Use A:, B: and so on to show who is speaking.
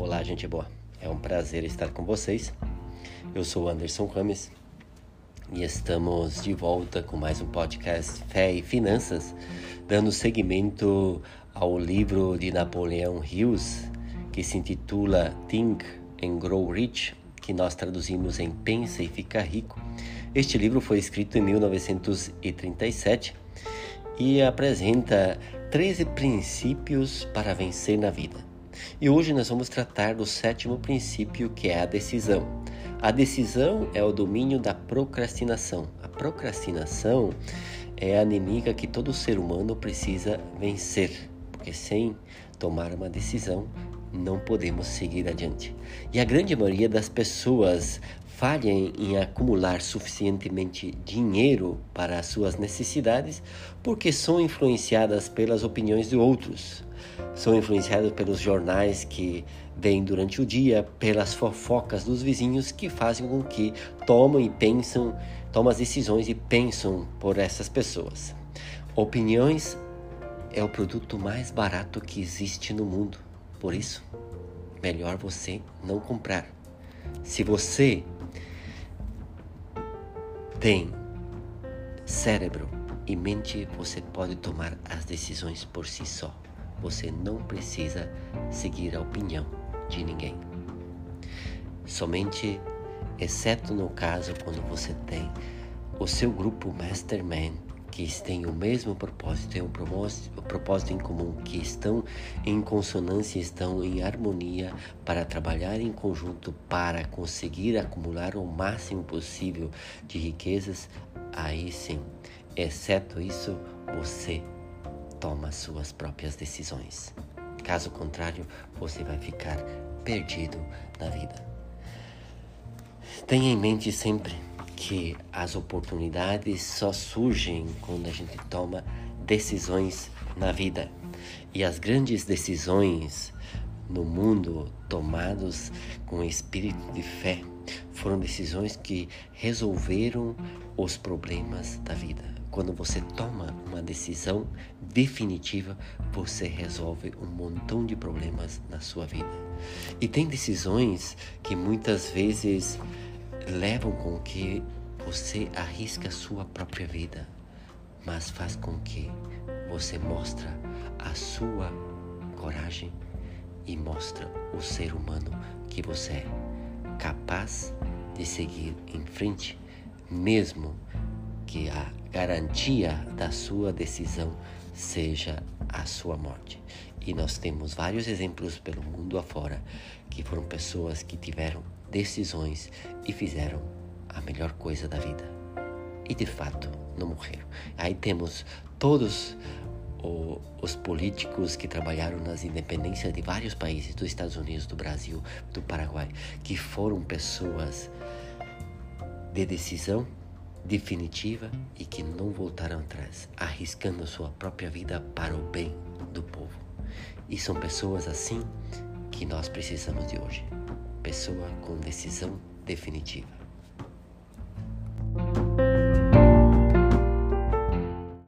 A: Olá, gente boa. É um prazer estar com vocês. Eu sou Anderson Rames e estamos de volta com mais um podcast Fé e Finanças, dando seguimento ao livro de Napoleão Hills que se intitula Think and Grow Rich, que nós traduzimos em Pensa e Fica Rico. Este livro foi escrito em 1937 e apresenta 13 princípios para vencer na vida. E hoje nós vamos tratar do sétimo princípio, que é a decisão. A decisão é o domínio da procrastinação. A procrastinação é a inimiga que todo ser humano precisa vencer, porque sem tomar uma decisão não podemos seguir adiante. E a grande maioria das pessoas falhem em acumular suficientemente dinheiro para as suas necessidades porque são influenciadas pelas opiniões de outros. São influenciadas pelos jornais que vêm durante o dia, pelas fofocas dos vizinhos que fazem com que tomem e pensam, tomam as decisões e pensam por essas pessoas. Opiniões é o produto mais barato que existe no mundo. Por isso, melhor você não comprar. Se você tem cérebro e mente, você pode tomar as decisões por si só. Você não precisa seguir a opinião de ninguém. Somente, exceto no caso quando você tem o seu grupo Mastermind que têm o mesmo propósito, têm um propósito, em comum, que estão em consonância, estão em harmonia para trabalhar em conjunto para conseguir acumular o máximo possível de riquezas, aí sim, exceto isso, você toma suas próprias decisões. Caso contrário, você vai ficar perdido na vida. Tenha em mente sempre que as oportunidades só surgem quando a gente toma decisões na vida. E as grandes decisões no mundo tomadas com espírito de fé foram decisões que resolveram os problemas da vida. Quando você toma uma decisão definitiva, você resolve um montão de problemas na sua vida. E tem decisões que muitas vezes levam com que você arrisca sua própria vida, mas faz com que você mostra a sua coragem e mostra o ser humano que você é, capaz de seguir em frente, mesmo que a garantia da sua decisão seja a sua morte. E nós temos vários exemplos pelo mundo afora que foram pessoas que tiveram decisões e fizeram a melhor coisa da vida. E de fato, não morreram. Aí temos todos o, os políticos que trabalharam nas independências de vários países, dos Estados Unidos, do Brasil, do Paraguai, que foram pessoas de decisão definitiva e que não voltaram atrás, arriscando sua própria vida para o bem do povo. E são pessoas assim que nós precisamos de hoje. Pessoa com decisão definitiva.